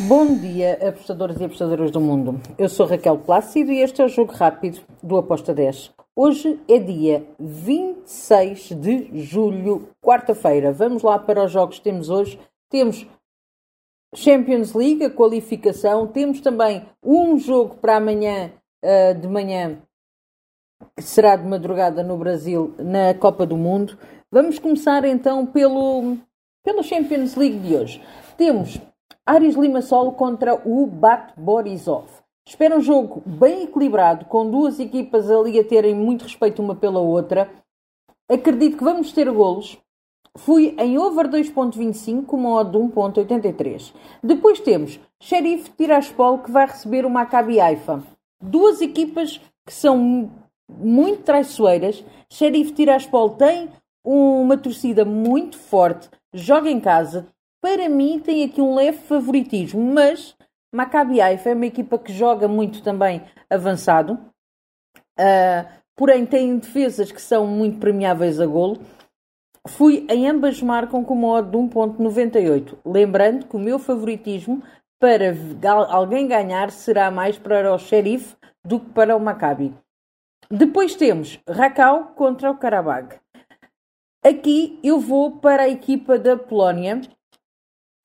Bom dia, apostadores e apostadoras do mundo. Eu sou Raquel Plácido e este é o Jogo Rápido do Aposta 10. Hoje é dia 26 de julho, quarta-feira. Vamos lá para os jogos que temos hoje. Temos Champions League, a qualificação. Temos também um jogo para amanhã uh, de manhã, que será de madrugada no Brasil, na Copa do Mundo. Vamos começar então pelo, pelo Champions League de hoje. Temos Ares Limassol contra o Bat Borisov. Espera um jogo bem equilibrado, com duas equipas ali a terem muito respeito uma pela outra. Acredito que vamos ter golos. Fui em over 2.25 com odd de 1.83. Depois temos Sheriff Tiraspol que vai receber o Maccabi Haifa. Duas equipas que são muito traiçoeiras. Sheriff Tiraspol tem uma torcida muito forte, joga em casa, para mim tem aqui um leve favoritismo, mas Maccabi Haifa é uma equipa que joga muito também avançado, uh, porém tem defesas que são muito premiáveis a golo. Fui em ambas marcam com uma odd de 1.98, lembrando que o meu favoritismo para alguém ganhar será mais para o Sheriff do que para o Maccabi. Depois temos Racal contra o Karabag. Aqui eu vou para a equipa da Polónia,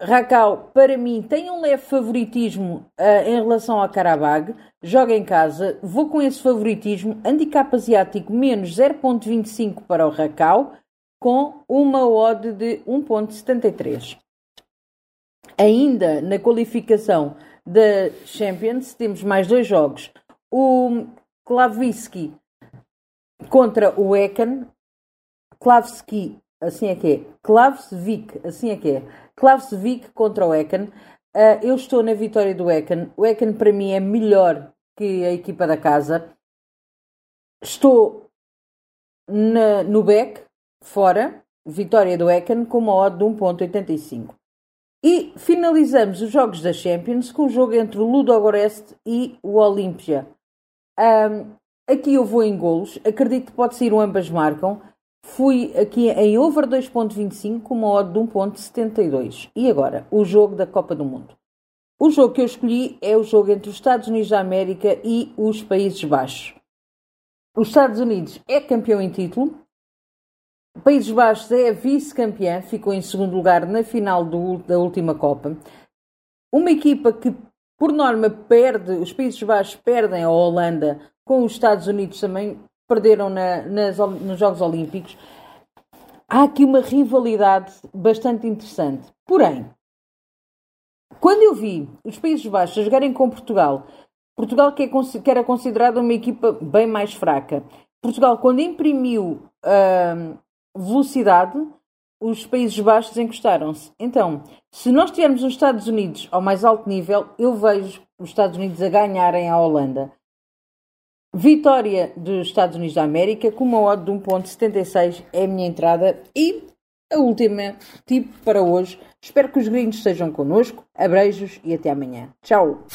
Racal, para mim, tem um leve favoritismo uh, em relação ao Karabag. Joga em casa. Vou com esse favoritismo. Handicap asiático menos 0.25 para o Racal, com uma odd de 1.73. Ainda na qualificação da Champions, temos mais dois jogos. O Klavski contra o Ekan. Klavski, assim é que é. Klavsvik, assim é que é. Klavsvik contra o Ekan. Uh, eu estou na vitória do Ekan. O Ekan para mim é melhor que a equipa da casa. Estou na, no back, fora, vitória do Ekan, com uma odd de 1.85. E finalizamos os jogos da Champions com o jogo entre o Ludogorets e o Olimpia. Um, aqui eu vou em golos, acredito que pode ser um ambas marcam. Fui aqui em over 2.25 com uma odd de 1.72. E agora, o jogo da Copa do Mundo. O jogo que eu escolhi é o jogo entre os Estados Unidos da América e os Países Baixos. Os Estados Unidos é campeão em título. Países Baixos é vice-campeã, ficou em segundo lugar na final do, da última Copa. Uma equipa que, por norma, perde, os Países Baixos perdem a Holanda, com os Estados Unidos também perderam na, nas, nos Jogos Olímpicos. Há aqui uma rivalidade bastante interessante. Porém, quando eu vi os Países Baixos jogarem com Portugal, Portugal que, é, que era considerada uma equipa bem mais fraca, Portugal, quando imprimiu uh, velocidade, os Países Baixos encostaram-se. Então, se nós tivermos os Estados Unidos ao mais alto nível, eu vejo os Estados Unidos a ganharem a Holanda. Vitória dos Estados Unidos da América com uma odd de 1.76 é a minha entrada e a última tipo para hoje. Espero que os gringos estejam connosco. Abreijos e até amanhã. Tchau!